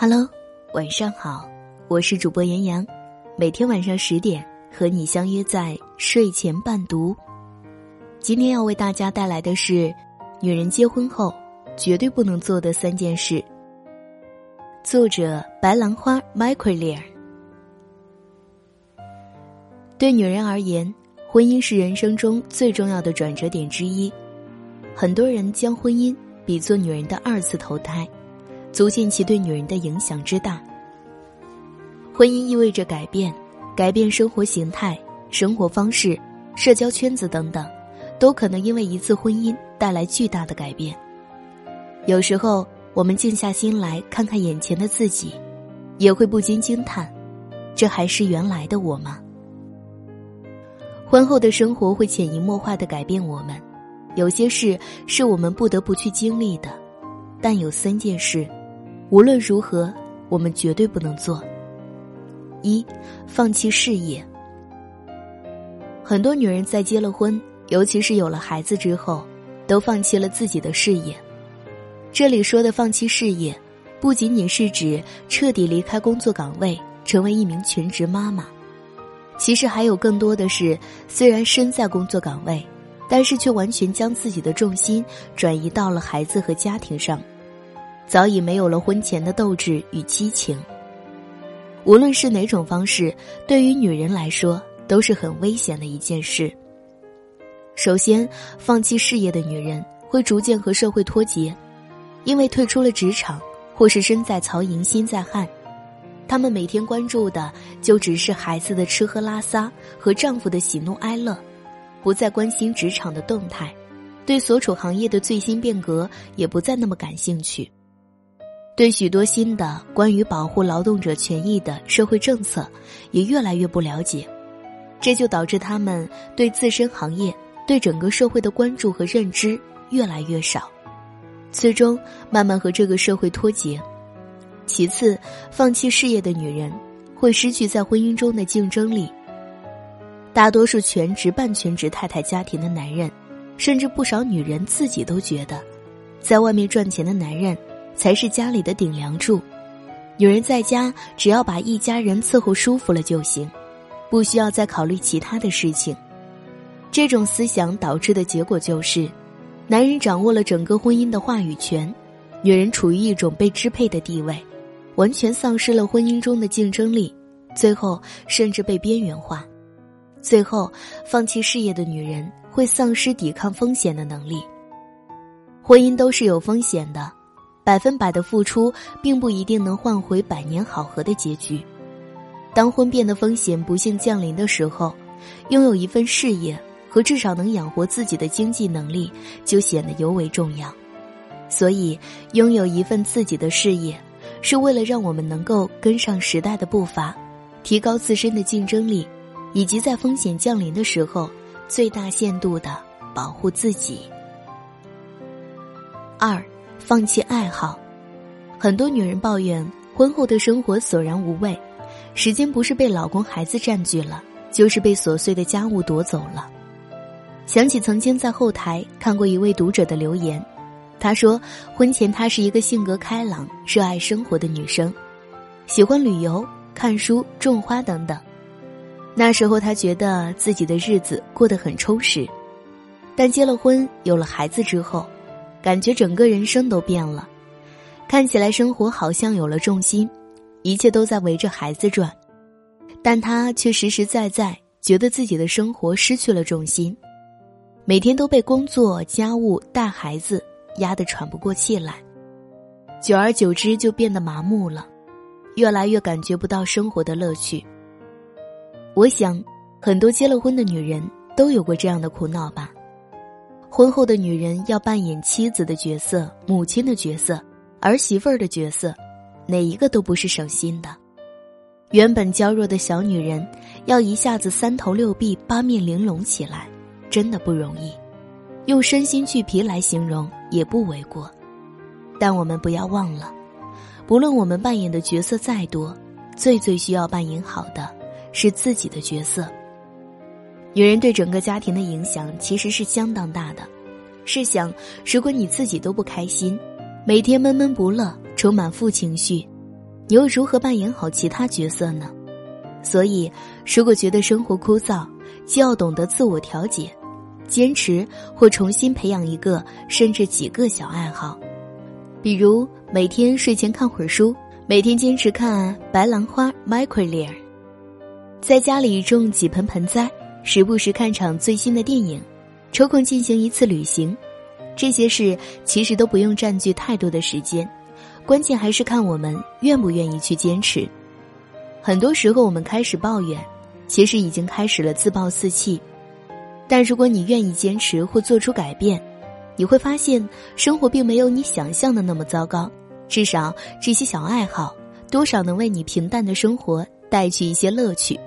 Hello，晚上好，我是主播严阳，每天晚上十点和你相约在睡前伴读。今天要为大家带来的是女人结婚后绝对不能做的三件事。作者白兰花 Michael 对女人而言，婚姻是人生中最重要的转折点之一。很多人将婚姻比作女人的二次投胎。足见其对女人的影响之大。婚姻意味着改变，改变生活形态、生活方式、社交圈子等等，都可能因为一次婚姻带来巨大的改变。有时候，我们静下心来看看眼前的自己，也会不禁惊叹：这还是原来的我吗？婚后的生活会潜移默化的改变我们，有些事是我们不得不去经历的，但有三件事。无论如何，我们绝对不能做。一，放弃事业。很多女人在结了婚，尤其是有了孩子之后，都放弃了自己的事业。这里说的放弃事业，不仅仅是指彻底离开工作岗位，成为一名全职妈妈。其实还有更多的是，虽然身在工作岗位，但是却完全将自己的重心转移到了孩子和家庭上。早已没有了婚前的斗志与激情。无论是哪种方式，对于女人来说都是很危险的一件事。首先，放弃事业的女人会逐渐和社会脱节，因为退出了职场，或是身在曹营心在汉，她们每天关注的就只是孩子的吃喝拉撒和丈夫的喜怒哀乐，不再关心职场的动态，对所处行业的最新变革也不再那么感兴趣。对许多新的关于保护劳动者权益的社会政策，也越来越不了解，这就导致他们对自身行业、对整个社会的关注和认知越来越少，最终慢慢和这个社会脱节。其次，放弃事业的女人会失去在婚姻中的竞争力。大多数全职、半全职太太家庭的男人，甚至不少女人自己都觉得，在外面赚钱的男人。才是家里的顶梁柱，女人在家只要把一家人伺候舒服了就行，不需要再考虑其他的事情。这种思想导致的结果就是，男人掌握了整个婚姻的话语权，女人处于一种被支配的地位，完全丧失了婚姻中的竞争力，最后甚至被边缘化。最后，放弃事业的女人会丧失抵抗风险的能力。婚姻都是有风险的。百分百的付出，并不一定能换回百年好合的结局。当婚变的风险不幸降临的时候，拥有一份事业和至少能养活自己的经济能力，就显得尤为重要。所以，拥有一份自己的事业，是为了让我们能够跟上时代的步伐，提高自身的竞争力，以及在风险降临的时候，最大限度的保护自己。二。放弃爱好，很多女人抱怨婚后的生活索然无味，时间不是被老公孩子占据了，就是被琐碎的家务夺走了。想起曾经在后台看过一位读者的留言，他说婚前她是一个性格开朗、热爱生活的女生，喜欢旅游、看书、种花等等。那时候她觉得自己的日子过得很充实，但结了婚、有了孩子之后。感觉整个人生都变了，看起来生活好像有了重心，一切都在围着孩子转，但他却实实在在觉得自己的生活失去了重心，每天都被工作、家务、带孩子压得喘不过气来，久而久之就变得麻木了，越来越感觉不到生活的乐趣。我想，很多结了婚的女人都有过这样的苦恼吧。婚后的女人要扮演妻子的角色、母亲的角色、儿媳妇儿的角色，哪一个都不是省心的。原本娇弱的小女人，要一下子三头六臂、八面玲珑起来，真的不容易。用身心俱疲来形容也不为过。但我们不要忘了，不论我们扮演的角色再多，最最需要扮演好的是自己的角色。女人对整个家庭的影响其实是相当大的。试想，如果你自己都不开心，每天闷闷不乐，充满负情绪，你又如何扮演好其他角色呢？所以，如果觉得生活枯燥，就要懂得自我调节，坚持或重新培养一个甚至几个小爱好，比如每天睡前看会儿书，每天坚持看白兰花 m i c r o l e r 在家里种几盆盆栽，时不时看场最新的电影，抽空进行一次旅行，这些事其实都不用占据太多的时间。关键还是看我们愿不愿意去坚持。很多时候，我们开始抱怨，其实已经开始了自暴自弃。但如果你愿意坚持或做出改变，你会发现生活并没有你想象的那么糟糕。至少这些小爱好，多少能为你平淡的生活带去一些乐趣。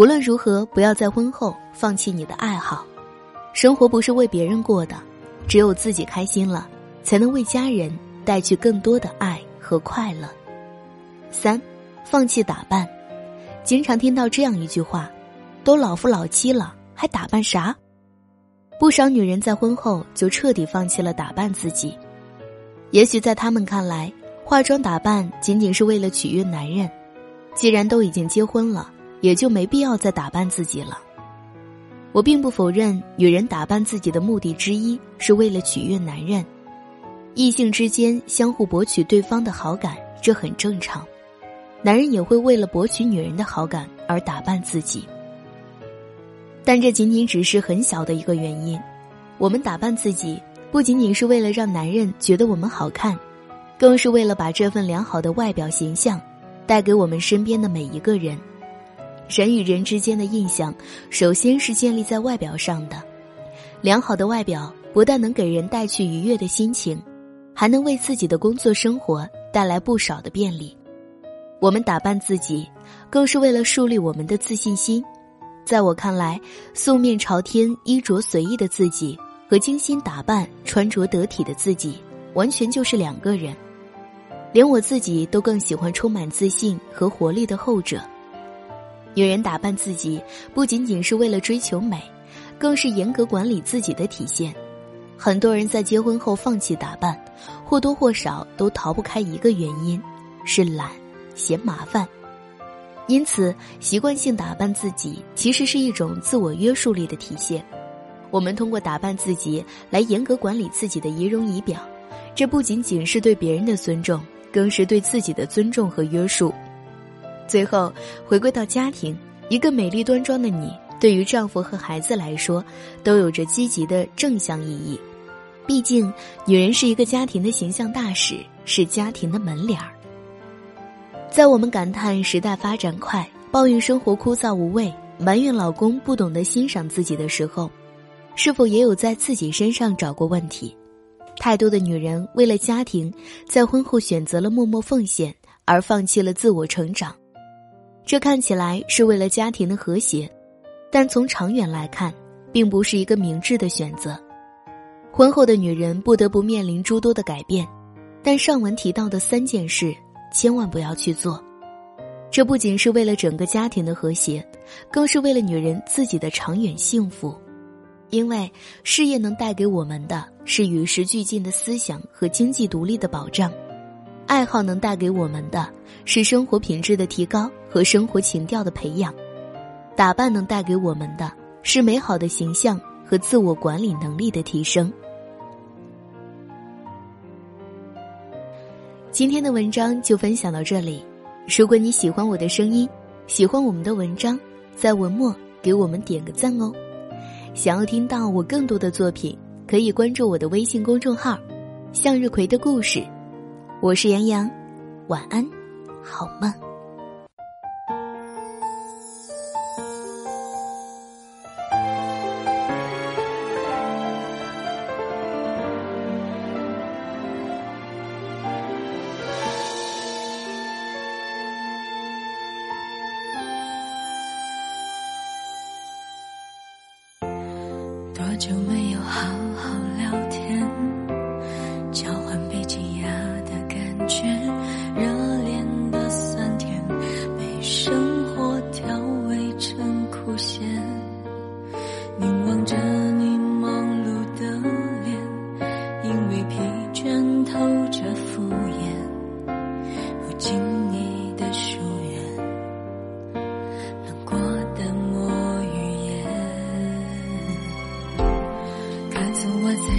无论如何，不要在婚后放弃你的爱好。生活不是为别人过的，只有自己开心了，才能为家人。带去更多的爱和快乐。三，放弃打扮。经常听到这样一句话：“都老夫老妻了，还打扮啥？”不少女人在婚后就彻底放弃了打扮自己。也许在他们看来，化妆打扮仅仅是为了取悦男人。既然都已经结婚了，也就没必要再打扮自己了。我并不否认，女人打扮自己的目的之一是为了取悦男人。异性之间相互博取对方的好感，这很正常。男人也会为了博取女人的好感而打扮自己，但这仅仅只是很小的一个原因。我们打扮自己，不仅仅是为了让男人觉得我们好看，更是为了把这份良好的外表形象带给我们身边的每一个人。人与人之间的印象，首先是建立在外表上的。良好的外表不但能给人带去愉悦的心情。还能为自己的工作生活带来不少的便利。我们打扮自己，更是为了树立我们的自信心。在我看来，素面朝天、衣着随意的自己和精心打扮、穿着得体的自己，完全就是两个人。连我自己都更喜欢充满自信和活力的后者。女人打扮自己，不仅仅是为了追求美，更是严格管理自己的体现。很多人在结婚后放弃打扮，或多或少都逃不开一个原因，是懒、嫌麻烦。因此，习惯性打扮自己其实是一种自我约束力的体现。我们通过打扮自己来严格管理自己的仪容仪表，这不仅仅是对别人的尊重，更是对自己的尊重和约束。最后，回归到家庭，一个美丽端庄的你，对于丈夫和孩子来说，都有着积极的正向意义。毕竟，女人是一个家庭的形象大使，是家庭的门脸儿。在我们感叹时代发展快、抱怨生活枯燥无味、埋怨老公不懂得欣赏自己的时候，是否也有在自己身上找过问题？太多的女人为了家庭，在婚后选择了默默奉献，而放弃了自我成长。这看起来是为了家庭的和谐，但从长远来看，并不是一个明智的选择。婚后的女人不得不面临诸多的改变，但上文提到的三件事千万不要去做。这不仅是为了整个家庭的和谐，更是为了女人自己的长远幸福。因为事业能带给我们的是与时俱进的思想和经济独立的保障，爱好能带给我们的是生活品质的提高和生活情调的培养，打扮能带给我们的是美好的形象。和自我管理能力的提升。今天的文章就分享到这里。如果你喜欢我的声音，喜欢我们的文章，在文末给我们点个赞哦。想要听到我更多的作品，可以关注我的微信公众号“向日葵的故事”。我是杨洋，晚安，好梦。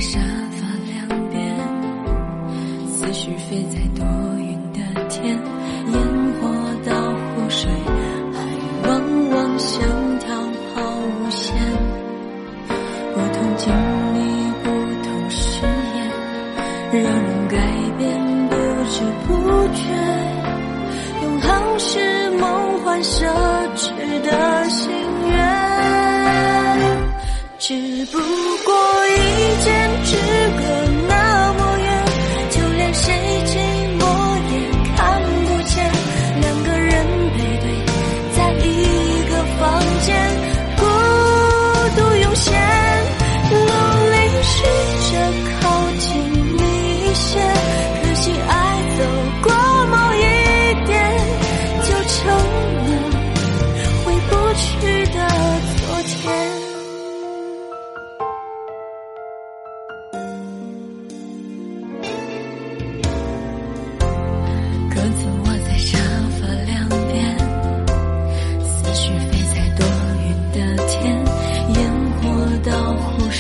沙发两边思绪飞在多云的天烟火到湖水海往往像条抛物线不同经历不同誓言让人改变不知不觉永恒是梦幻奢侈的心愿只不 ojos.